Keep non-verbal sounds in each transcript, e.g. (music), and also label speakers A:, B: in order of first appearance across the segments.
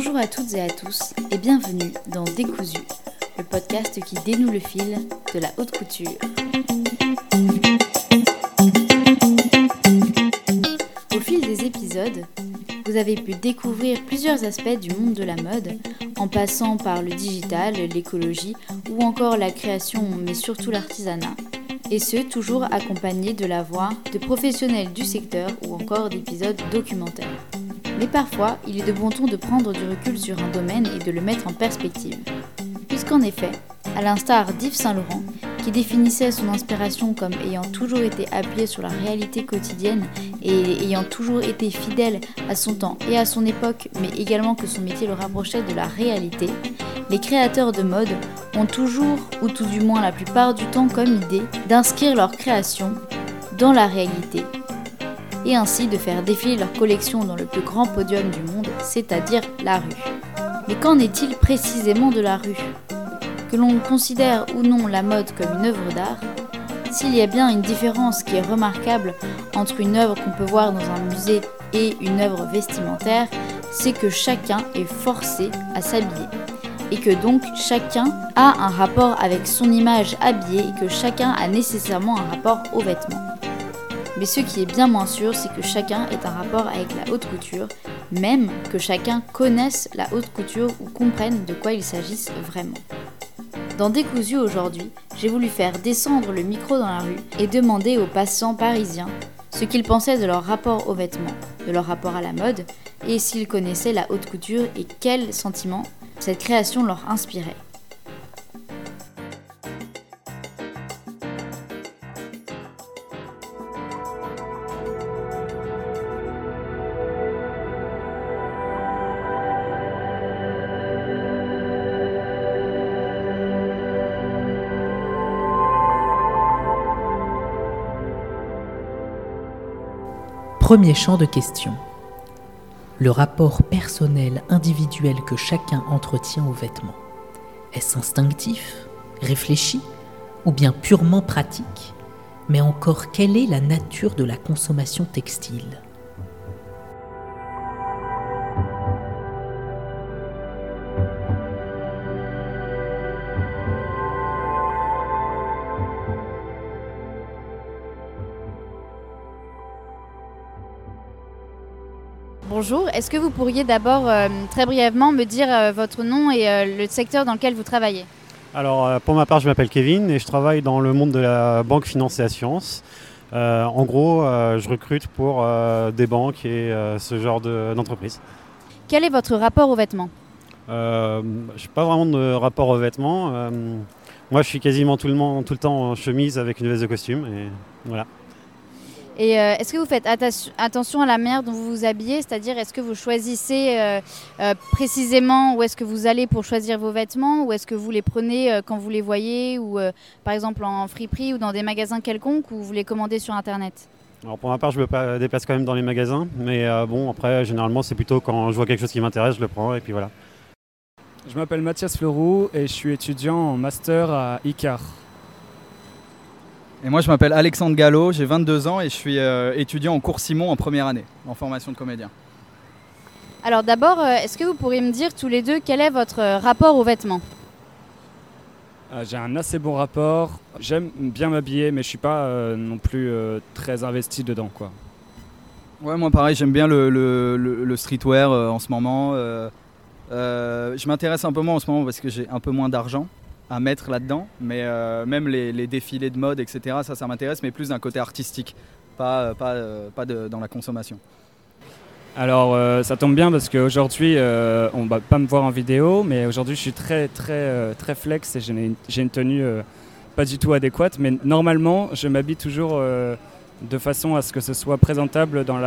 A: Bonjour à toutes et à tous et bienvenue dans Décousu, le podcast qui dénoue le fil de la haute couture. Au fil des épisodes, vous avez pu découvrir plusieurs aspects du monde de la mode, en passant par le digital, l'écologie ou encore la création, mais surtout l'artisanat. Et ce, toujours accompagné de la voix de professionnels du secteur ou encore d'épisodes documentaires. Mais parfois, il est de bon ton de prendre du recul sur un domaine et de le mettre en perspective. Puisqu'en effet, à l'instar d'Yves Saint-Laurent, qui définissait son inspiration comme ayant toujours été appuyé sur la réalité quotidienne et ayant toujours été fidèle à son temps et à son époque, mais également que son métier le rapprochait de la réalité, les créateurs de mode ont toujours, ou tout du moins la plupart du temps comme idée, d'inscrire leur création dans la réalité et ainsi de faire défiler leur collection dans le plus grand podium du monde, c'est-à-dire la rue. Mais qu'en est-il précisément de la rue? Que l'on considère ou non la mode comme une œuvre d'art, s'il y a bien une différence qui est remarquable entre une œuvre qu'on peut voir dans un musée et une œuvre vestimentaire, c'est que chacun est forcé à s'habiller. Et que donc chacun a un rapport avec son image habillée et que chacun a nécessairement un rapport aux vêtements. Mais ce qui est bien moins sûr, c'est que chacun ait un rapport avec la haute couture, même que chacun connaisse la haute couture ou comprenne de quoi il s'agisse vraiment. Dans Décousu aujourd'hui, j'ai voulu faire descendre le micro dans la rue et demander aux passants parisiens ce qu'ils pensaient de leur rapport aux vêtements, de leur rapport à la mode, et s'ils connaissaient la haute couture et quels sentiments cette création leur inspirait.
B: Premier champ de question. Le rapport personnel individuel que chacun entretient aux vêtements. Est-ce instinctif, réfléchi ou bien purement pratique? Mais encore, quelle est la nature de la consommation textile?
A: Bonjour, est-ce que vous pourriez d'abord euh, très brièvement me dire euh, votre nom et euh, le secteur dans lequel vous travaillez?
C: Alors pour ma part je m'appelle Kevin et je travaille dans le monde de la banque, finance et assurance. en gros je recrute pour des banques et ce genre d'entreprise.
A: Quel est votre rapport aux vêtements?
C: Je n'ai pas vraiment de rapport aux vêtements. moi je suis quasiment tout le, tout le temps en chemise avec une veste de costume et voilà.
A: Et euh, est-ce que vous faites attention à la manière dont vous vous habillez? C'est-à-dire, est-ce que vous choisissez euh, euh, précisément où est-ce que vous allez pour choisir vos vêtements? Ou est-ce que vous les prenez quand vous les voyez? Ou par exemple en friperie ou dans des magasins quelconques Ou vous les commandez sur Internet?
C: Alors pour ma part, je me déplace quand même dans les magasins, mais bon, après, généralement, c'est plutôt quand je vois quelque chose qui m'intéresse, je le prends et puis voilà.
D: Je m'appelle Mathias Fleroux et je suis étudiant en master à ICAR.
E: Et moi, je m'appelle Alexandre Gallo, j'ai 22 ans et je suis euh, étudiant en cours Simon en première année, en formation de comédien.
A: Alors d'abord, euh, est-ce que vous pourriez me dire tous les deux quel est votre euh, rapport aux vêtements?
D: J'ai un assez bon rapport. J'aime bien m'habiller, mais je suis pas non plus très investi dedans, quoi.
E: Ouais, moi pareil, j'aime bien le, streetwear en ce moment. je m'intéresse un peu moins en ce moment parce que j'ai un peu moins d'argent à mettre là-dedans. Mais euh, même les, défilés de mode, etc., ça, ça m'intéresse, mais plus d'un côté artistique, pas, euh, pas, euh, pas dans la consommation.
D: Alors ça tombe bien parce qu'aujourd'hui, on va pas me voir en vidéo, mais aujourd'hui je suis très très très flex et j'ai une, tenue pas du tout adéquate. Mais normalement, je m'habille toujours de façon à ce que ce soit présentable dans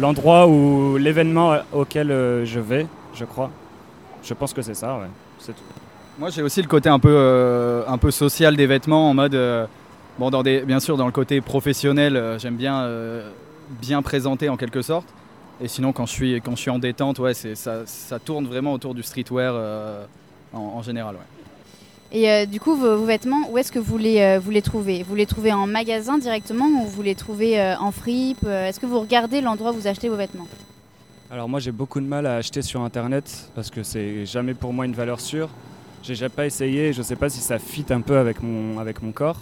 D: l'endroit dans ou l'événement auquel je vais, je crois. Je pense que c'est ça, ouais. C'est tout.
E: Moi, j'ai aussi le côté un peu, euh, un peu social des vêtements, en mode, euh, bon, dans des, bien sûr, dans le côté professionnel, euh, j'aime bien bien présenter en quelque sorte. Et sinon, quand je suis, quand je suis en détente, ouais, ça, ça tourne vraiment autour du streetwear en, général. Ouais.
A: Et du coup, vos, vêtements, où est-ce que vous les, vous les trouvez? Vous les trouvez en magasin directement ou vous les trouvez en fripe? Est-ce que vous regardez l'endroit où vous achetez vos vêtements?
D: Alors moi j'ai beaucoup de mal à acheter sur internet parce que c'est jamais pour moi une valeur sûre. J'ai jamais pas essayé, je sais pas si ça fit un peu avec mon, avec mon corps.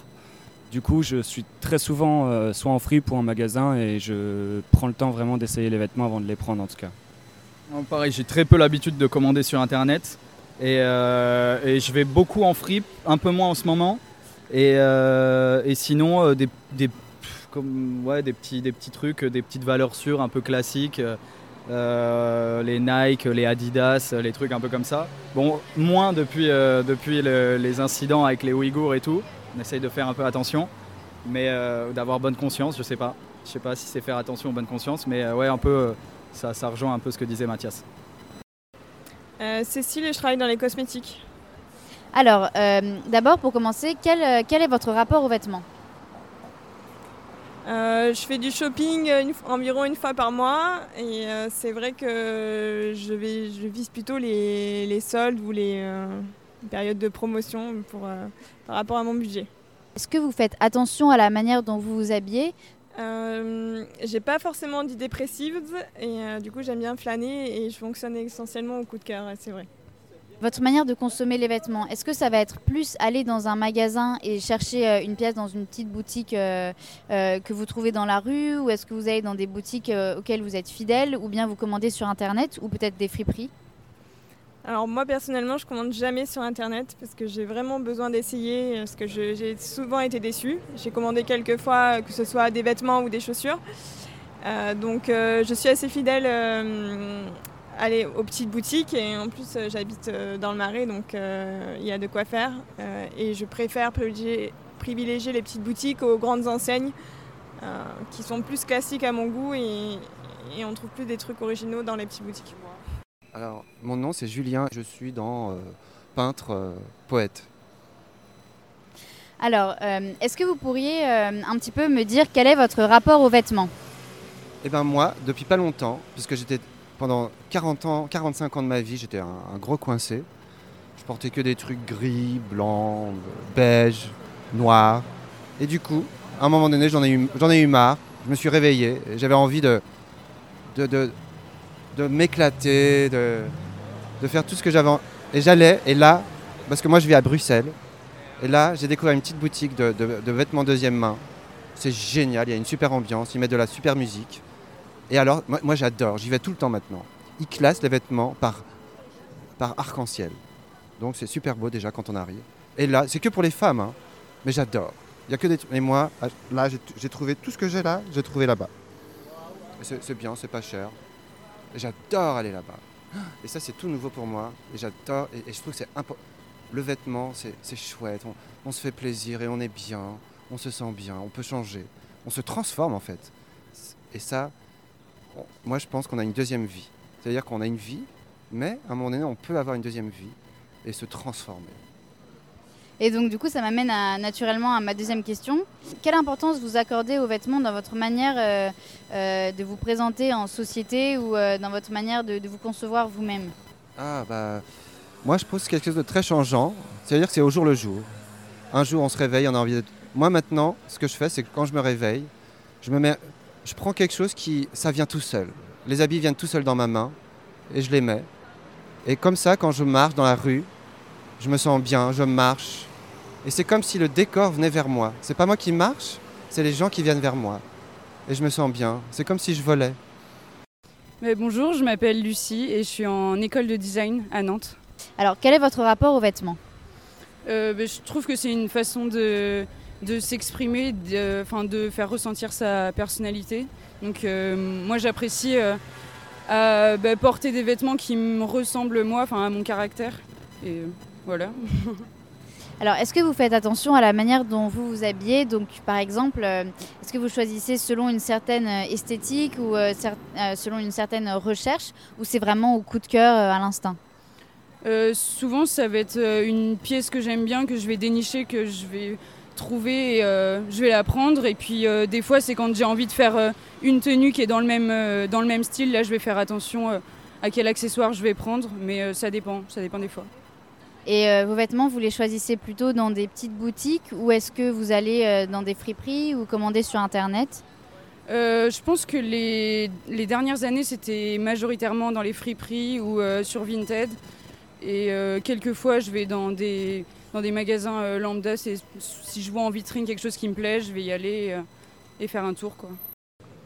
D: Du coup, je suis très souvent euh, soit en fripe ou en magasin et je prends le temps vraiment d'essayer les vêtements avant de les prendre en tout cas.
E: pareil, j'ai très peu l'habitude de commander sur internet et, euh, je vais beaucoup en fripe, un peu moins en ce moment. Et, euh, sinon, des, comme, ouais, des, petits, des petits trucs, des petites valeurs sûres un peu classiques. Les Nike, les Adidas, les trucs un peu comme ça. Bon, moins depuis, depuis les incidents avec les Ouïghours et tout on essaye de faire un peu attention, mais euh, d'avoir bonne conscience, je sais pas. Je sais pas si c'est faire attention ou bonne conscience, mais euh, ouais, un peu, euh, ça, ça rejoint un peu ce que disait Mathias.
F: Cécile et je travaille dans les cosmétiques.
G: Alors, d'abord, pour commencer, quel, quel, est votre rapport aux vêtements?
F: Je fais du shopping environ une fois par mois et c'est vrai que je, vais, je vise plutôt les, les soldes ou les périodes de promotion pour, par rapport à mon budget.
G: Est-ce que vous faites attention à la manière dont vous vous habillez?
F: Euh, J'ai pas forcément d'idées précises et euh, du coup j'aime bien flâner et je fonctionne essentiellement au coup de cœur, c'est vrai.
G: Votre manière de consommer les vêtements, est-ce que ça va être plus aller dans un magasin et chercher euh, une pièce dans une petite boutique euh, que vous trouvez dans la rue ou est-ce que vous allez dans des boutiques auxquelles vous êtes fidèle ou bien vous commandez sur internet ou peut-être des friperies?
F: Alors moi personnellement je commande jamais sur internet parce que j'ai vraiment besoin d'essayer parce que j'ai souvent été déçue. J'ai commandé quelques fois que ce soit des vêtements ou des chaussures. Euh, donc euh, je suis assez fidèle euh, aller aux petites boutiques et en plus j'habite dans le Marais donc il y a de quoi faire et je préfère privilégier, les petites boutiques aux grandes enseignes qui sont plus classiques à mon goût et, et on trouve plus des trucs originaux dans les petites boutiques.
H: Alors, mon nom c'est Julien, je suis dans euh, peintre, euh, poète.
G: Alors, euh, est-ce que vous pourriez un petit peu me dire quel est votre rapport aux vêtements?
H: Eh bien moi, depuis pas longtemps, puisque j'étais pendant 40 ans, 45 ans de ma vie, j'étais un, gros coincé. Je portais que des trucs gris, blancs, beige, noirs. Et du coup, à un moment donné, j'en ai, eu, ai eu marre. Je me suis réveillé. J'avais envie de, de, m'éclater, de, de faire tout ce que j'avais. Et j'allais, et là, parce que moi je vis à Bruxelles, et là j'ai découvert une petite boutique de, de, vêtements deuxième main. C'est génial, il y a une super ambiance, ils mettent de la super musique. Et alors, moi, j'adore, j'y vais tout le temps maintenant. Ils classent les vêtements par, par arc-en-ciel. Donc c'est super beau déjà quand on arrive. Et là, c'est que pour les femmes, hein, mais j'adore. Il y a que des Et moi, là, j'ai trouvé tout ce que j'ai là, j'ai trouvé là-bas. C'est bien, c'est pas cher. J'adore aller là-bas. Et ça, c'est tout nouveau pour moi. Et j'adore. Et, je trouve que c'est important. Le vêtement, c'est chouette. On, se fait plaisir et on est bien. On se sent bien. On peut changer. On se transforme en fait. Et ça, moi, je pense qu'on a une deuxième vie. C'est-à-dire qu'on a une vie, mais à un moment donné, on peut avoir une deuxième vie et se transformer.
G: Et donc du coup, ça m'amène naturellement à ma deuxième question. Quelle importance vous accordez aux vêtements dans votre manière euh, euh, de vous présenter en société ou euh, dans votre manière de, vous concevoir vous-même?
H: Ah bah, moi je pense quelque chose de très changeant. C'est-à-dire que c'est au jour le jour. Un jour, on se réveille, on a envie de... Moi maintenant, ce que je fais, c'est que quand je me réveille, je me mets, je prends quelque chose qui, ça vient tout seul. Les habits viennent tout seuls dans ma main et je les mets. Et comme ça, quand je marche dans la rue, je me sens bien, je marche, et c'est comme si le décor venait vers moi. C'est pas moi qui marche, c'est les gens qui viennent vers moi. Et je me sens bien. C'est comme si je volais.
I: Mais bonjour, je m'appelle Lucie et je suis en école de design à Nantes.
G: Alors, quel est votre rapport aux vêtements?
I: Euh, ben, Je trouve que c'est une façon de, de s'exprimer, de, de faire ressentir sa personnalité. Donc, euh, moi, j'apprécie euh, ben, porter des vêtements qui me ressemblent moi, à mon caractère. Et voilà. (laughs)
G: Alors, est-ce que vous faites attention à la manière dont vous vous habillez? Donc, par exemple, euh, est-ce que vous choisissez selon une certaine euh, esthétique ou euh, selon une certaine recherche? Ou c'est vraiment au coup de cœur, à l'instinct?
I: Souvent, ça va être une pièce que j'aime bien, que je vais dénicher, que je vais trouver, et, je vais la prendre. Et puis, des fois, c'est quand j'ai envie de faire une tenue qui est dans le même, dans le même style. Là, je vais faire attention à quel accessoire je vais prendre, mais ça dépend, ça dépend des fois.
G: Et euh, vos vêtements, vous les choisissez plutôt dans des petites boutiques ou est-ce que vous allez euh, dans des friperies ou commander sur Internet?
I: Je pense que les, les dernières années, c'était majoritairement dans les friperies ou sur Vinted. Et quelquefois, je vais dans des, dans des magasins lambda. Si je vois en vitrine quelque chose qui me plaît, je vais y aller et faire un tour. Quoi.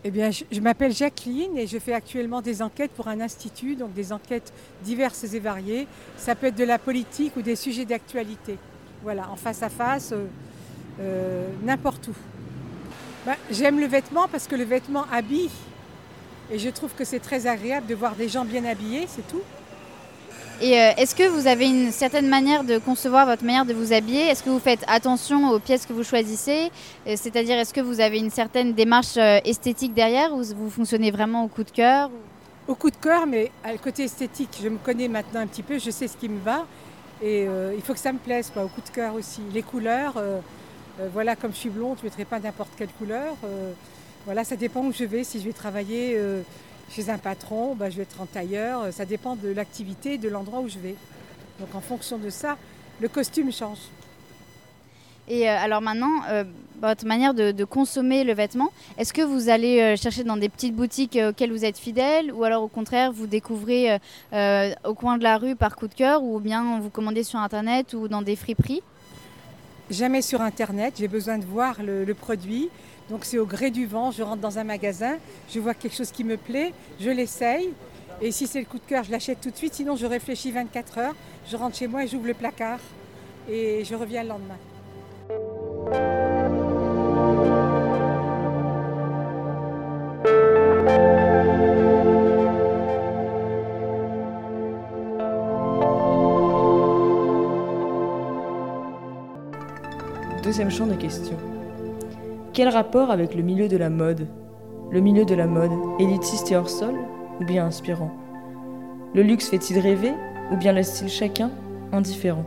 J: Eh bien, je, m'appelle Jacqueline et je fais actuellement des enquêtes pour un institut, donc des enquêtes diverses et variées. Ça peut être de la politique ou des sujets d'actualité. Voilà, en face à face, euh, euh, n'importe où. Ben, j'aime le vêtement parce que le vêtement habille. Et je trouve que c'est très agréable de voir des gens bien habillés, c'est tout.
G: Et euh, est-ce que vous avez une certaine manière de concevoir votre manière de vous habiller? Est-ce que vous faites attention aux pièces que vous choisissez? Euh, C'est-à-dire, est-ce que vous avez une certaine démarche euh, esthétique derrière ou vous fonctionnez vraiment au coup de cœur?
J: Au coup de cœur, mais à le côté esthétique, je me connais maintenant un petit peu, je sais ce qui me va. Et il faut que ça me plaise, quoi, au coup de cœur aussi. Les couleurs, voilà, comme je suis blonde, je ne mettrai pas n'importe quelle couleur. voilà, ça dépend où je vais, si je vais travailler chez un patron, bah, je vais être en tailleur. Ça dépend de l'activité et de l'endroit où je vais. Donc en fonction de ça, le costume change.
G: Et euh, alors maintenant, euh, votre manière de, consommer le vêtement, est-ce que vous allez euh, chercher dans des petites boutiques auxquelles vous êtes fidèle ou alors au contraire vous découvrez au coin de la rue par coup de cœur ou bien vous commandez sur Internet ou dans des friperies?
J: Jamais sur Internet, j'ai besoin de voir le produit, donc c'est au gré du vent, je rentre dans un magasin, je vois quelque chose qui me plaît, je l'essaye. Et si c'est le coup de cœur, je l'achète tout de suite. Sinon, je réfléchis 24 heures, je rentre chez moi et j'ouvre le placard. Et je reviens le lendemain.
K: Deuxième champ de questions. Quel rapport avec le milieu de la mode? Le milieu de la mode, élitiste et hors sol, ou bien inspirant? Le luxe fait-il rêver, ou bien laisse-t-il chacun indifférent?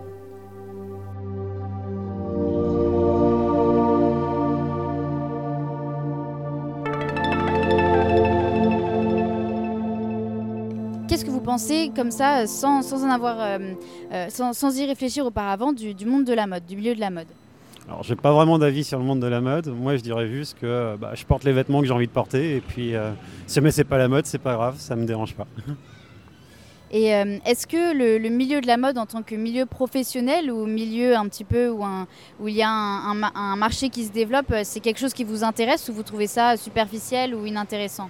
G: Qu'est-ce que vous pensez comme ça, sans, en avoir, euh, euh, sans, y réfléchir auparavant, du monde de la mode, du milieu de la mode?
C: Alors, j'ai pas vraiment d'avis sur le monde de la mode. Moi, je dirais juste que bah, je porte les vêtements que j'ai envie de porter. Et puis, euh, si jamais c'est pas la mode, c'est pas grave, ça me dérange pas. (laughs)
G: Et euh, est-ce que le, milieu de la mode en tant que milieu professionnel ou milieu un petit peu où, où il y a un, marché qui se développe, euh, c'est quelque chose qui vous intéresse ou vous trouvez ça superficiel ou inintéressant?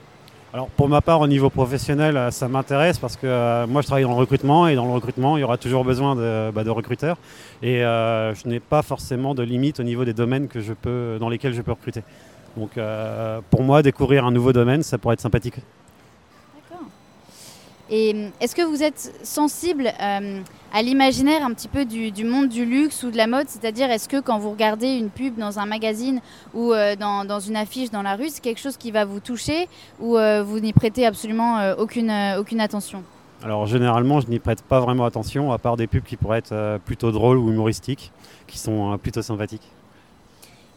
C: Alors pour ma part au niveau professionnel ça m'intéresse parce que moi je travaille dans le recrutement et dans le recrutement il y aura toujours besoin de, bah, recruteurs et euh, je n'ai pas forcément de limite au niveau des domaines que je peux, dans lesquels je peux recruter. Donc euh, pour moi, découvrir un nouveau domaine, ça pourrait être sympathique.
G: Et euh, est-ce que vous êtes sensible à l'imaginaire un petit peu du, monde du luxe ou de la mode? C'est-à-dire, est-ce que quand vous regardez une pub dans un magazine ou dans, dans, une affiche dans la rue, c'est quelque chose qui va vous toucher ou vous n'y prêtez absolument aucune, aucune attention?
C: Alors généralement, je n'y prête pas vraiment attention, à part des pubs qui pourraient être euh, plutôt drôles ou humoristiques, qui sont euh, plutôt sympathiques.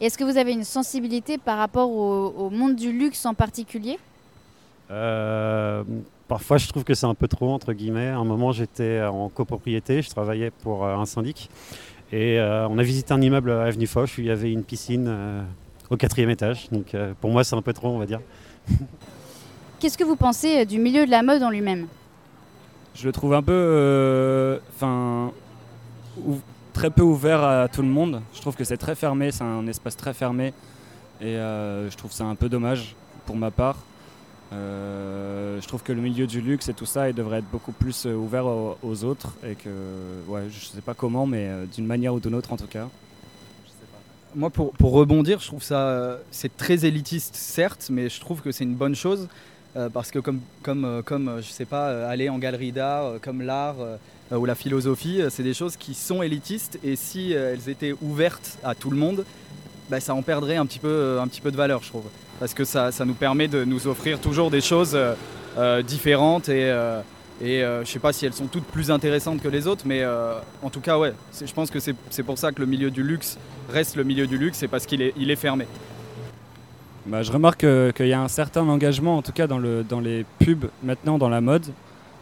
G: Est-ce que vous avez une sensibilité par rapport au, monde du luxe en particulier?
C: Euh, Parfois, je trouve que c'est un peu trop, entre guillemets. À un moment, j'étais en copropriété, je travaillais pour un syndic, et on a visité un immeuble à Avenue Foch où il y avait une piscine au quatrième étage. Donc pour moi, c'est un peu trop, on va dire. (laughs)
G: Qu'est-ce que vous pensez du milieu de la mode en lui-même?
D: Je le trouve un peu, euh, enfin, très peu ouvert à tout le monde. Je trouve que c'est très fermé, c'est un espace très fermé, et euh, je trouve ça un peu dommage pour ma part. Euh, je trouve que le milieu du luxe et tout ça, devrait être beaucoup plus ouvert aux, autres et que, ouais, je sais pas comment, mais d'une manière ou d'une autre en tout cas.
E: Moi, pour, rebondir, je trouve ça, c'est très élitiste, certes, mais je trouve que c'est une bonne chose euh, parce que comme, comme, euh, comme euh, je sais pas, aller en galerie d'art, comme l'art ou la philosophie, c'est des choses qui sont élitistes et si elles étaient ouvertes à tout le monde, bah, ça en perdrait un petit, peu, un petit peu de valeur, je trouve. Parce que ça, ça nous permet de nous offrir toujours des choses différentes et, et je sais pas si elles sont toutes plus intéressantes que les autres, mais en tout cas, ouais, je pense que c'est pour ça que le milieu du luxe reste le milieu du luxe, c'est parce qu'il est, il est fermé.
D: Bah, je remarque qu'il y a un certain engagement, en tout cas dans, le, dans les pubs maintenant dans la mode,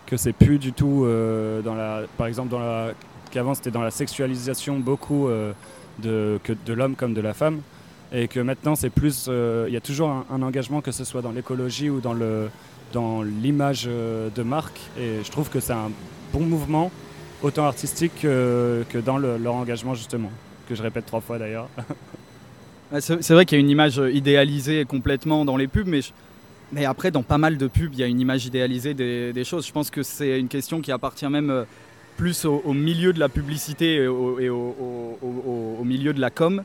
D: que c'est plus du tout euh, dans la, par exemple dans la, qu'avant c'était dans la sexualisation beaucoup euh, de, que de l'homme comme de la femme. Et que maintenant c'est plus, euh, il y a toujours un, engagement que ce soit dans l'écologie ou dans le dans l'image de marque et je trouve que c'est un bon mouvement autant artistique que, dans le, leur engagement justement que je répète trois fois d'ailleurs. (laughs)
E: c'est vrai qu'il y a une image idéalisée complètement dans les pubs mais mais après, dans pas mal de pubs, il y a une image idéalisée des, choses. Je pense que c'est une question qui appartient même euh, plus au, milieu de la publicité et au, milieu de la com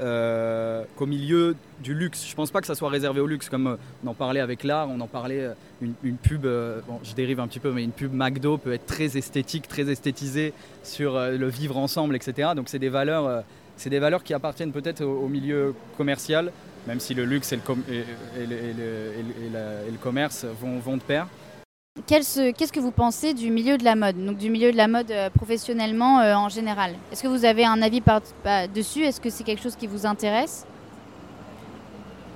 E: euh, qu'au milieu du luxe. Je pense pas que ça soit réservé au luxe, comme euh, on en parlait avec l'art, on en parlait, une, pub, bon, je dérive un petit peu, mais une pub McDo peut être très esthétique, très esthétisée sur le vivre ensemble, etc. Donc c'est des valeurs, qui appartiennent peut-être au milieu commercial, même si le luxe et le, commerce vont de pair.
G: Qu'est-ce que vous pensez du milieu de la mode, donc du milieu de la mode euh, professionnellement euh, en général? Est-ce que vous avez un avis par, dessus? Est-ce que c'est quelque chose qui vous intéresse?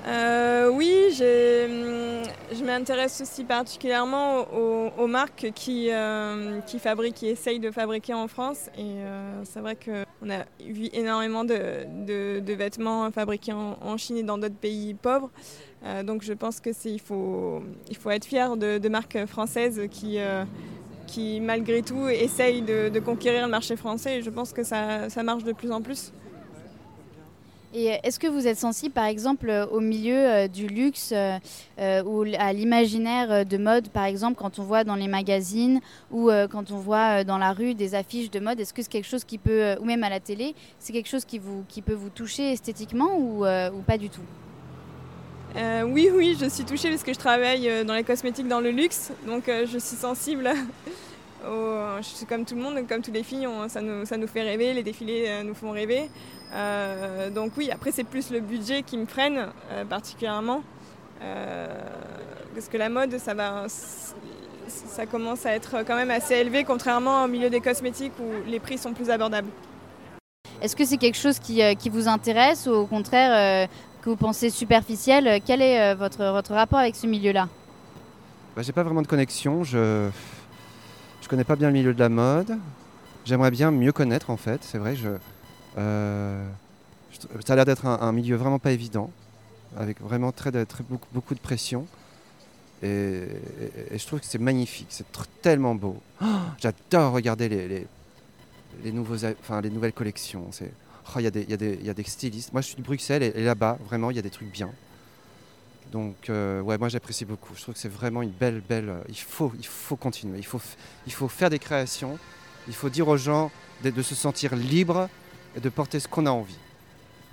F: Euh, oui, hum, je m'intéresse aussi particulièrement aux, marques qui, euh, qui fabriquent, qui essayent de fabriquer en France. Et euh, c'est vrai qu'on a vu énormément de, vêtements fabriqués en, Chine et dans d'autres pays pauvres. donc je pense faut, il faut être fier de, marques françaises qui, malgré tout, essayent de, conquérir le marché français. Et je pense que ça marche de plus en plus.
G: Et est-ce que vous êtes sensible, par exemple, euh, au milieu euh, du luxe euh, ou à l'imaginaire de mode, par exemple, quand on voit dans les magazines ou quand on voit dans la rue des affiches de mode Est-ce que c'est quelque chose qui peut, ou même à la télé, c'est quelque chose qui peut vous toucher esthétiquement ou, ou pas du tout?
F: Oui, oui, je suis touchée parce que je travaille dans les cosmétiques dans le luxe, donc je suis sensible. (laughs) je suis comme tout le monde, comme toutes les filles, ça, nous, ça nous fait rêver, les défilés nous font rêver. Euh, donc oui, après c'est plus le budget qui me freine euh, particulièrement. Euh, parce que la mode, ça, va, ça commence à être quand même assez élevé, contrairement au milieu des cosmétiques où les prix sont plus abordables.
G: Est-ce que c'est quelque chose qui, qui, vous intéresse ou au contraire que vous pensez superficiel Quel est votre, votre rapport avec ce milieu-là?
H: Bah, J'ai pas vraiment de connexion. Je connais pas bien le milieu de la mode. J'aimerais bien mieux connaître en fait. C'est vrai. Je euh, ça a l'air d'être un, milieu vraiment pas évident, avec vraiment très, beaucoup, de pression. Et, je trouve que c'est magnifique, c'est tellement beau. Oh, j'adore regarder les, nouvelles collections. Oh, il y, a des stylistes. Moi, je suis de Bruxelles et, là-bas, vraiment, il y a des trucs bien. Donc, euh, ouais, moi, j'apprécie beaucoup. Je trouve que c'est vraiment une belle, belle. il faut, il faut continuer. Il faut, il faut faire des créations. Il faut dire aux gens de, de se sentir libres et de porter ce qu'on a envie.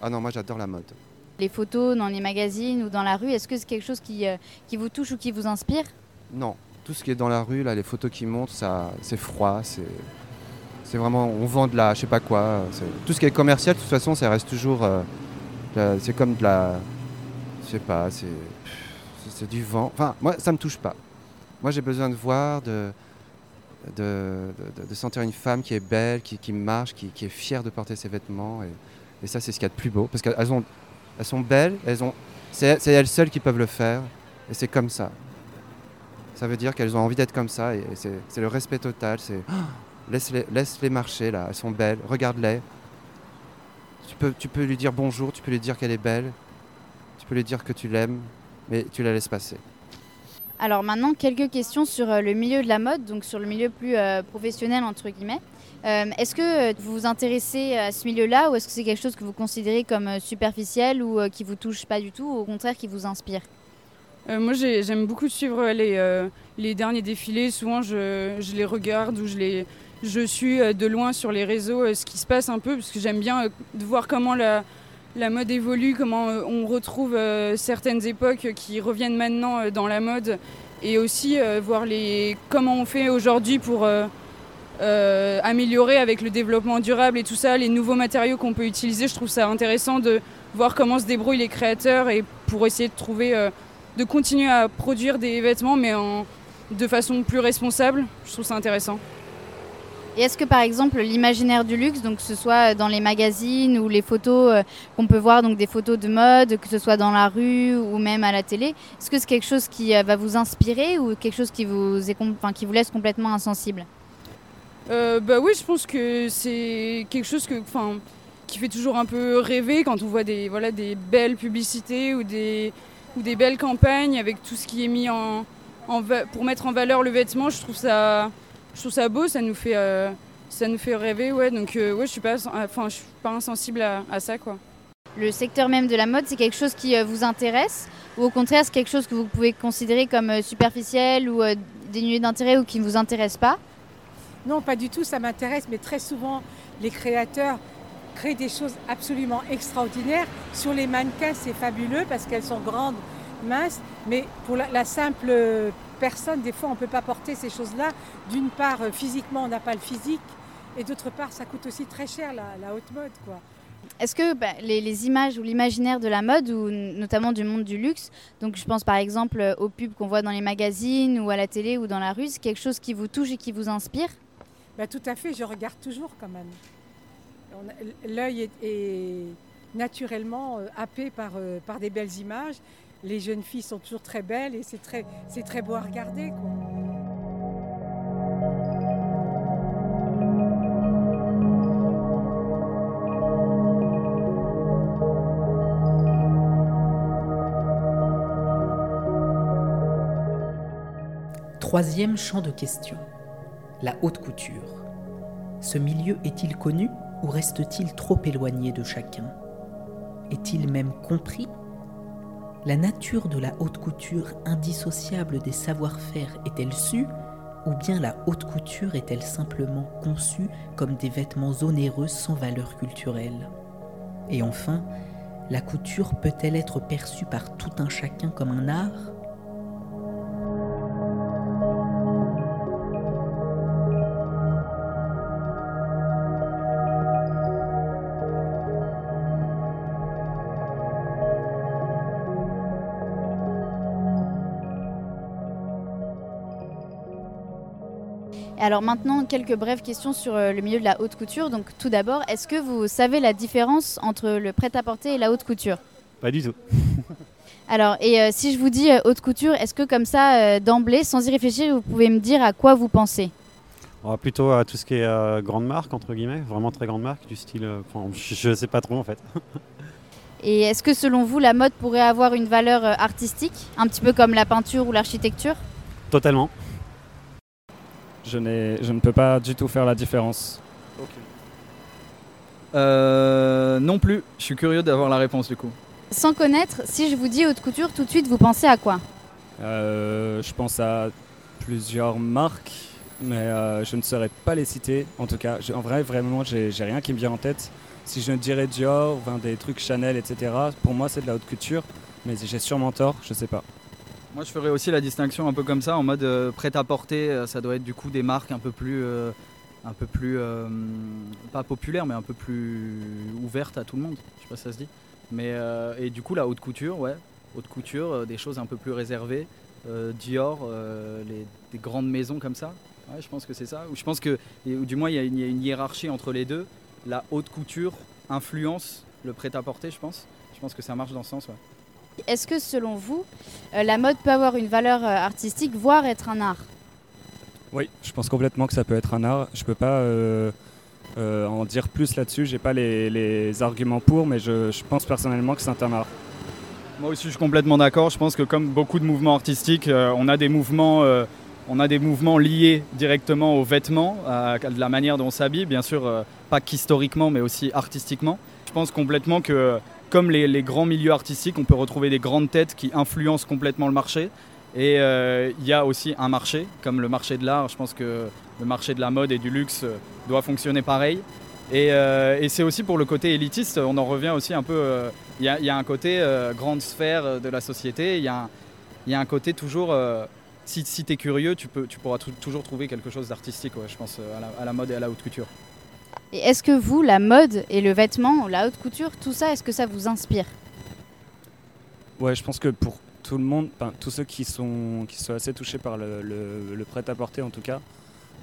H: Ah non, moi j'adore la mode.
G: Les photos dans les magazines ou dans la rue, est-ce que c'est quelque chose qui, euh, qui vous touche ou qui vous inspire?
H: Non, tout ce qui est dans la rue, là, les photos qui montent, ça, c'est froid, c'est, c'est vraiment, on vend de la, je sais pas quoi. Tout ce qui est commercial, de toute façon, ça reste toujours, euh, c'est comme de la, je sais pas, c'est, du vent. Enfin, moi, ça me touche pas. Moi, j'ai besoin de voir, de, de, sentir une femme qui est belle, qui, marche, qui, est fière de porter ses vêtements. Et, ça, c'est ce qu'il y a de plus beau. Parce qu'elles elles sont belles, elles c'est, elles seules qui peuvent le faire. Et c'est comme ça. Ça veut dire qu'elles ont envie d'être comme ça. Et, c'est, le respect total. C'est laisse-les, laisse-les marcher là. Elles sont belles. Regarde-les. Tu peux, tu peux lui dire bonjour. Tu peux lui dire qu'elle est belle. Peux lui dire que tu l'aimes. Mais tu la laisses passer.
G: Alors maintenant, quelques questions sur euh, le milieu de la mode, donc sur le milieu plus euh, professionnel entre guillemets. Euh, est-ce que vous vous intéressez à ce milieu-là ou est-ce que c'est quelque chose que vous considérez comme superficiel ou qui vous touche pas du tout ou au contraire qui vous inspire?
I: Moi j'aime beaucoup suivre les, les, derniers défilés. Souvent je, je, les regarde ou je, les, je suis de loin sur les réseaux ce qui se passe un peu parce que j'aime bien de voir comment la, la mode évolue, comment euh, on retrouve euh, certaines époques qui reviennent maintenant euh, dans la mode et aussi voir comment on fait aujourd'hui pour améliorer avec le développement durable et tout ça, les nouveaux matériaux qu'on peut utiliser. Je trouve ça intéressant de voir comment se débrouillent les créateurs et pour essayer de trouver, de continuer à produire des vêtements mais de façon plus responsable. Je trouve ça intéressant.
G: Et est-ce que par exemple l'imaginaire du luxe, donc que ce soit dans les magazines ou les photos euh, qu'on peut voir, donc des photos de mode, que ce soit dans la rue ou même à la télé, est-ce que c'est quelque chose qui euh, va vous inspirer ou quelque chose qui vous, laisse complètement insensible?
I: Euh, Bah oui, je pense que c'est quelque chose qui fait toujours un peu rêver quand on voit des, belles publicités ou des, belles campagnes avec tout ce qui est mis pour mettre en valeur le vêtement. Je trouve ça, je trouve ça beau, ça nous fait, euh, ça nous fait rêver. Ouais, donc euh, ouais, je suis pas, enfin, je suis pas insensible à, à, ça, quoi.
G: Le secteur même de la mode, c'est quelque chose qui euh, vous intéresse? Ou au contraire, c'est quelque chose que vous pouvez considérer comme superficiel ou dénué d'intérêt ou qui ne vous intéresse pas?
J: Non, pas du tout, ça m'intéresse, mais très souvent, les créateurs créent des choses absolument extraordinaires. Sur les mannequins, c'est fabuleux parce qu'elles sont grandes, minces, mais pour la, simple personne, des fois, on ne peut pas porter ces choses-là. D'une part, euh, physiquement, on n'a pas le physique, et d'autre part, ça coûte aussi très cher la, haute mode. quoi.
G: Est-ce que bah, les, images ou l'imaginaire de la mode, ou notamment du monde du luxe, donc je pense par exemple euh, aux pubs qu'on voit dans les magazines ou à la télé ou dans la rue, c'est quelque chose qui vous touche et qui vous inspire?
J: Bah, Tout à fait, je regarde toujours quand même. L'œil est, naturellement euh, happé par, par des belles images. Les jeunes filles sont toujours très belles et c'est très, très beau à regarder.
B: Troisième champ de question, la haute couture. Ce milieu est-il connu ou reste-t-il trop éloigné de chacun? Est-il même compris? La nature de la haute couture indissociable des savoir-faire est-elle sue ou bien la haute couture est-elle simplement conçue comme des vêtements onéreux sans valeur culturelle? Et enfin, la couture peut-elle être perçue par tout un chacun comme un art?
G: Alors maintenant, quelques brèves questions sur euh, le milieu de la haute couture. Donc tout d'abord, est-ce que vous savez la différence entre le prêt-à-porter et la haute couture?
C: Pas du tout. (laughs)
G: Alors, et euh, si je vous dis euh, haute couture, est-ce que comme ça, d'emblée, sans y réfléchir, vous pouvez me dire à quoi vous pensez?
C: Plutôt à tout ce qui est grande marque, entre guillemets, vraiment très grande marque, du style... je ne sais pas trop en fait. (laughs)
G: et est-ce que selon vous, la mode pourrait avoir une valeur artistique, un petit peu comme la peinture ou l'architecture?
C: Totalement
D: je, je ne peux pas du tout faire la différence.
E: Euh, non plus, je suis curieux d'avoir la réponse du coup.
G: Sans connaître, si je vous dis haute couture, tout de suite vous pensez à quoi?
D: Euh, Je pense à plusieurs marques, mais euh, je ne saurais pas les citer. En tout cas, en vrai, vraiment, j'ai rien qui me vient en tête. Si je ne dirais Dior, des trucs Chanel, etc., pour moi c'est de la haute couture, mais j'ai sûrement tort, je sais pas.
E: Moi, je ferais aussi la distinction un peu comme ça, en mode euh, prêt-à-porter. Euh, ça doit être du coup des marques un peu plus, euh, un peu plus, pas populaires, mais un peu plus ouvertes à tout le monde. Je sais pas si ça se dit. Mais et du coup, la haute couture, ouais, haute couture, des choses un peu plus réservées. Dior, les, des grandes maisons comme ça. Ouais, je pense que c'est ça. Ou je pense que, ou du moins, il y, a une hiérarchie entre les deux. La haute couture influence le prêt-à-porter, je pense. Je pense que ça marche dans ce sens, ouais.
G: Est-ce que selon vous, euh, la mode peut avoir une valeur euh, artistique, voire être un art?
D: Oui, je pense complètement que ça peut être un art. Je ne peux pas euh, en dire plus là-dessus. J'ai pas les, arguments pour, mais je, pense personnellement que c'est un art.
E: Moi aussi, je suis complètement d'accord. Je pense que comme beaucoup de mouvements artistiques, on a des mouvements. on a des mouvements liés directement aux vêtements, à, de la manière dont on s'habille, bien sûr, pas qu'historiquement, mais aussi artistiquement. Je pense complètement que comme les, grands milieux artistiques, on peut retrouver des grandes têtes qui influencent complètement le marché. Et euh, il y a aussi un marché, comme le marché de l'art. Je pense que le marché de la mode et du luxe euh, doit fonctionner pareil. Euh, et, c'est aussi pour le côté élitiste, on en revient aussi un peu. Il y, a un côté grande sphère de la société. Il y, a un côté toujours. si si tu es curieux, tu, peux, tu pourras toujours trouver quelque chose d'artistique, je pense, à la mode et à la haute couture.
G: Et est-ce que vous, la mode et le vêtement, la haute couture, tout ça, est-ce que ça vous inspire
D: Ouais, je pense que pour tout le monde, tous ceux qui sont, qui sont assez touchés par le, prêt-à-porter en tout cas,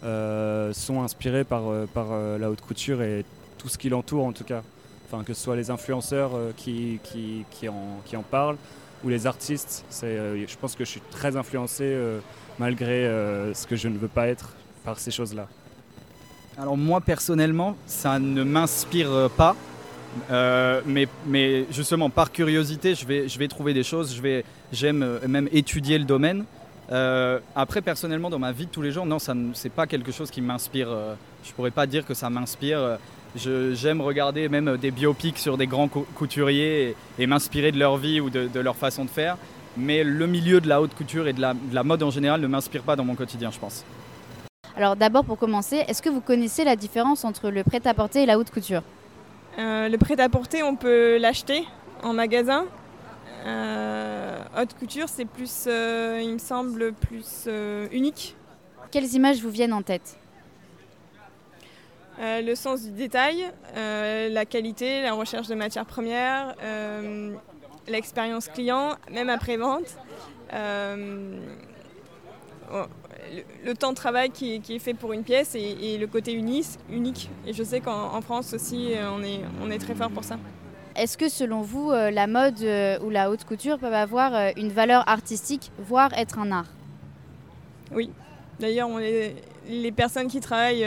D: euh, sont inspirés par, euh, par euh, la haute couture et tout ce qui l'entoure en tout cas. Enfin, que ce soit les influenceurs qui, qui, qui, en, qui en parlent ou les artistes. je pense que je suis très influencé malgré ce que je ne veux pas être par ces choses-là.
E: Alors moi personnellement, ça ne m'inspire pas. Euh, mais, justement, par curiosité, je vais, trouver des choses. J'aime euh, même étudier le domaine. Euh, après, personnellement, dans ma vie de tous les jours, non, ça c'est pas quelque chose qui m'inspire. euh, je pourrais pas dire que ça m'inspire. Euh, J'aime regarder même des biopics sur des grands cou- couturiers et, m'inspirer de leur vie ou de, leur façon de faire. Mais le milieu de la haute couture et de la mode en général ne m'inspire pas dans mon quotidien, je pense.
G: Alors d'abord pour commencer, est-ce que vous connaissez la différence entre le prêt-à-porter et la haute couture
F: Euh, le prêt-à-porter, on peut l'acheter en magasin. Euh, haute couture, c'est plus, euh, il me semble, plus unique.
G: Quelles images vous viennent en tête
F: le sens du détail, la qualité, la recherche de matières premières, l'expérience client, même après-vente. Oh, le, le temps de travail qui, est- qui est fait pour une pièce et, et le côté unis- unique. Et je sais qu'en en France aussi, euh, on est, on est très fort pour ça.
G: Est-ce que selon vous, euh, la mode euh, ou la haute couture peuvent avoir une valeur artistique, voire être un art?
F: Oui. D'ailleurs, les personnes qui travaillent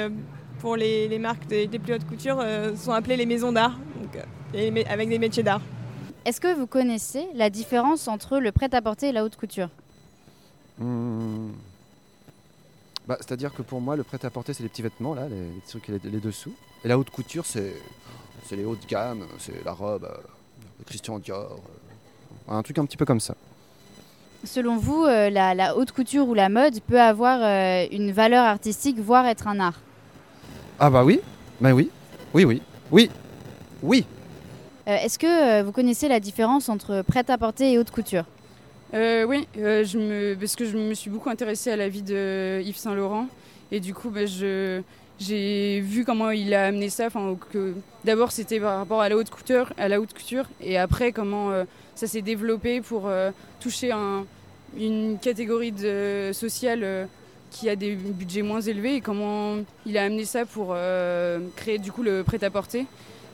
F: pour les, les marques des, des plus hautes coutures sont appelées les maisons d'art, avec des métiers d'art.
G: Est-ce que vous connaissez la différence entre le prêt-à-porter et la haute couture?
H: Hmm. Bah, C'est-à-dire que pour moi, le prêt-à-porter, c'est les petits vêtements, là, les, les trucs, les, les dessous. Et la haute couture, c'est les hauts de gamme, c'est la robe, euh, de Christian Dior. euh, un truc un petit peu comme ça.
G: Selon vous, euh, la, la haute couture ou la mode peut avoir euh, une valeur artistique, voire être un art?
H: Ah bah oui, bah oui, oui, oui, oui, oui.
G: Est-ce que vous connaissez la différence entre prêt-à-porter et haute couture?
I: Euh, oui, euh, parce que je me suis beaucoup intéressée à la vie de Yves Saint Laurent et du coup, bah, j'ai vu comment il a amené ça. D'abord c'était par rapport à la haute couture, à la haute couture, et après comment euh, ça s'est développé pour toucher un- une catégorie sociale qui a des budgets moins élevés et comment il a amené ça pour créer du coup le prêt-à-porter.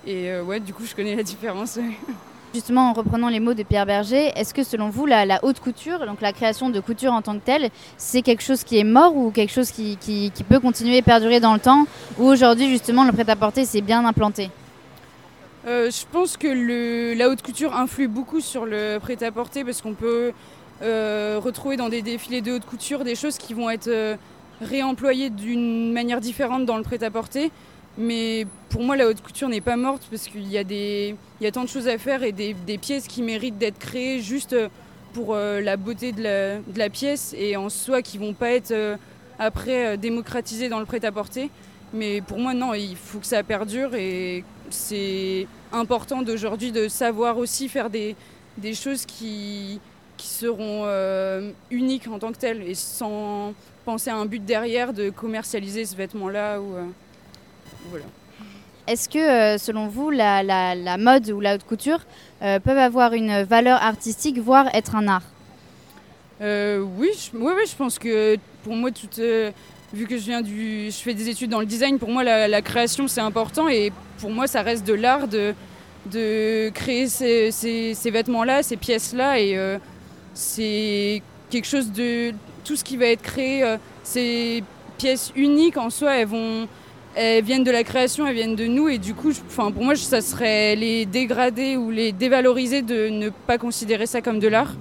I: Et ouais, du coup, je connais la différence. (laughs)
G: Justement, en reprenant les mots de Pierre Berger, est-ce que selon vous, la, haute couture, donc la création de couture en tant que telle, c'est quelque chose qui est mort ou quelque chose qui, peut continuer et perdurer dans le temps Ou aujourd'hui, justement, le prêt-à-porter s'est bien implanté?
I: Euh, je pense que la haute couture influe beaucoup sur le prêt-à-porter parce qu'on peut euh, retrouver dans des défilés de haute couture des choses qui vont être euh, réemployées d'une manière différente dans le prêt-à-porter. Mais pour moi, la haute couture n'est pas morte parce qu'il y, a y a tant de choses à faire et des, pièces qui méritent d'être créées juste pour euh, la beauté de la, pièce et en soi qui vont pas être euh, après euh, démocratisées dans le prêt-à-porter. Mais pour moi, non, il faut que ça perdure et c'est important d'aujourd'hui de savoir aussi faire des, des choses qui, qui seront euh, uniques en tant que telles et sans penser à un but derrière de commercialiser ce vêtement-là. Ou, euh, voilà.
G: Est-ce que, euh, selon vous, la, la- la mode ou la haute couture euh, peuvent avoir une valeur artistique, voire être un art?
I: Euh, oui, je, je pense que pour moi, euh, vu que je viens du, je fais des études dans le design, pour moi la, la création c'est important et pour moi ça reste de l'art de, de créer ces, ces- ces vêtements-là, ces pièces-là et c'est quelque chose de tout ce qui va être créé, ces pièces uniques en soi, elles vont, elles viennent de la création, elles viennent de nous et du coup, je- pour moi ça serait les dégrader ou les dévaloriser de ne pas considérer ça comme de l'art.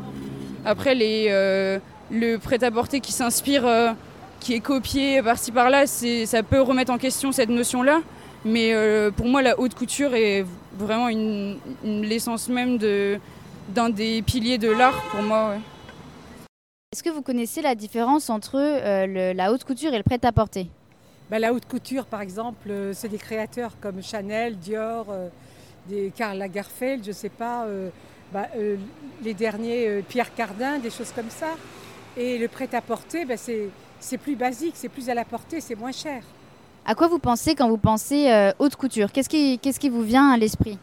I: Après, les, euh, le prêt-à-porter qui s'inspire, euh, qui est copié par-ci par-là, ça peut remettre en question cette notion-là. Mais euh, pour moi, la haute couture est vraiment une, l'essence même de, d'un des piliers de l'art pour moi.
G: Est-ce que vous connaissez la différence entre la haute couture et le prêt-à-porter?
J: Bah, la haute couture, par exemple, euh, c'est des créateurs comme Chanel, Dior, euh, des Karl Lagerfeld, je sais pas, euh, bah, les derniers Pierre Cardin, des choses comme ça. Et le prêt-à-porter, bah, c'est c'est plus basique, c'est plus à la portée, c'est moins cher.
G: À quoi vous pensez quand vous pensez haute couture? Qu'est-ce qui, qu'est-ce qui vous vient à l'esprit?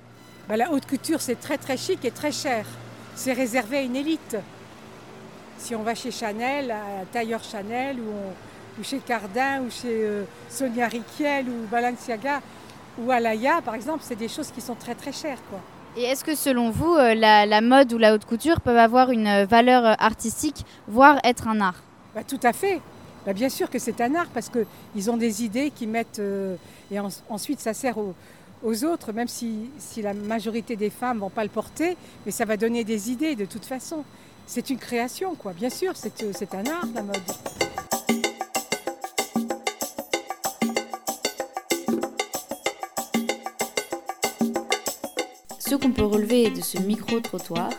J: La haute couture, c'est très très chic et très cher. C'est réservé à une élite. Si on va chez Chanel, à Tailleur Chanel, ou, on- ou chez Cardin, ou chez euh, Sonia Riquel, ou Balenciaga, ou Alaya, par exemple, c'est des choses qui sont très très chères. Quoi.
G: Et est-ce que selon vous, euh, la, la mode ou la haute couture peuvent avoir une euh, valeur artistique, voire être un art?
J: Bah, tout à fait. Bah, bien sûr que c'est un art parce qu'ils ont des idées qui mettent. euh, et en- ensuite, ça sert aux, aux autres, même si, si la majorité des femmes ne vont pas le porter, mais ça va donner des idées de toute façon. C'est une création, quoi. Bien sûr, c'est un art, la mode.
A: Ce qu'on peut relever de ce micro-trottoir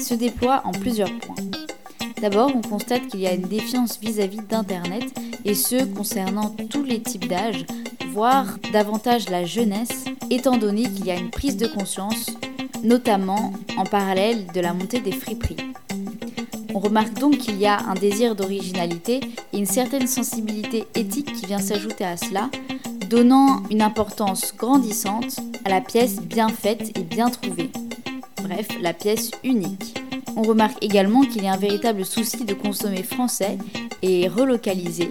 A: se déploie en plusieurs points. D'abord, on constate qu'il y a une défiance vis-à-vis d'Internet, et ce concernant tous les types d'âge, voire davantage la jeunesse, étant donné qu'il y a une prise de conscience, notamment en parallèle de la montée des friperies. On remarque donc qu'il y a un désir d'originalité et une certaine sensibilité éthique qui vient s'ajouter à cela, donnant une importance grandissante à la pièce bien faite et bien trouvée. Bref, la pièce unique. On remarque également qu'il y a un véritable souci de consommer français et relocalisé,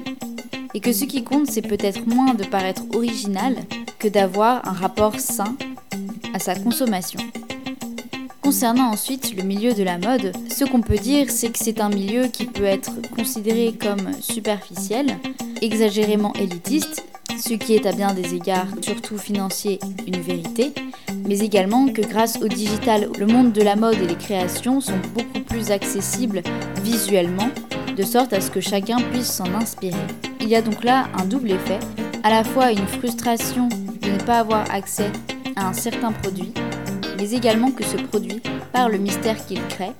A: et que ce qui compte, c'est peut-être moins de paraître original que d'avoir un rapport sain à sa consommation. Concernant ensuite le milieu de la mode, ce qu'on peut dire, c'est que c'est un milieu qui peut être considéré comme superficiel, exagérément élitiste, ce qui est à bien des égards, surtout financier, une vérité, mais également que grâce au digital, le monde de la mode et les créations sont beaucoup plus accessibles visuellement, de sorte à ce que chacun puisse s'en inspirer. Il y a donc là un double effet, à la fois une frustration de ne pas avoir accès à un certain produit, mais également que ce produit, par le mystère qu'il crée,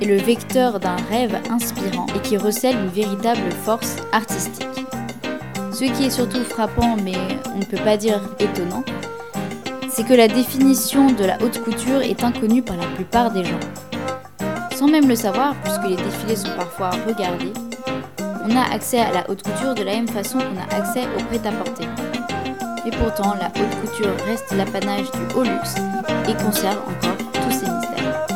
A: est le vecteur d'un rêve inspirant et qui recèle une véritable force artistique. Ce qui est surtout frappant, mais on ne peut pas dire étonnant, c'est que la définition de la haute couture est inconnue par la plupart des gens. Sans même le savoir, puisque les défilés sont parfois regardés, on a accès à la haute couture de la même façon qu'on a accès au prêt-à-porter. Mais pourtant, la haute couture reste l'apanage du haut luxe et conserve encore tous ses mystères.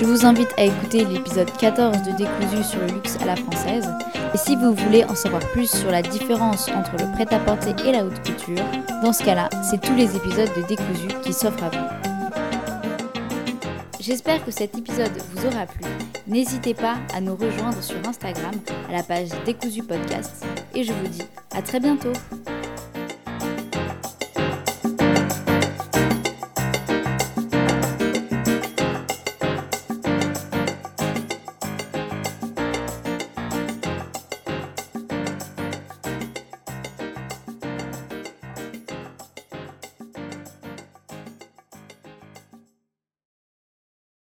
A: Je vous invite à écouter l'épisode 14 de Décousu sur le luxe à la française. Et si vous voulez en savoir plus sur la différence entre le prêt-à-porter et la haute couture, dans ce cas-là, c'est tous les épisodes de Décousu qui s'offrent à vous. J'espère que cet épisode vous aura plu. N'hésitez pas à nous rejoindre sur Instagram à la page Décousu Podcast. Et je vous dis à très bientôt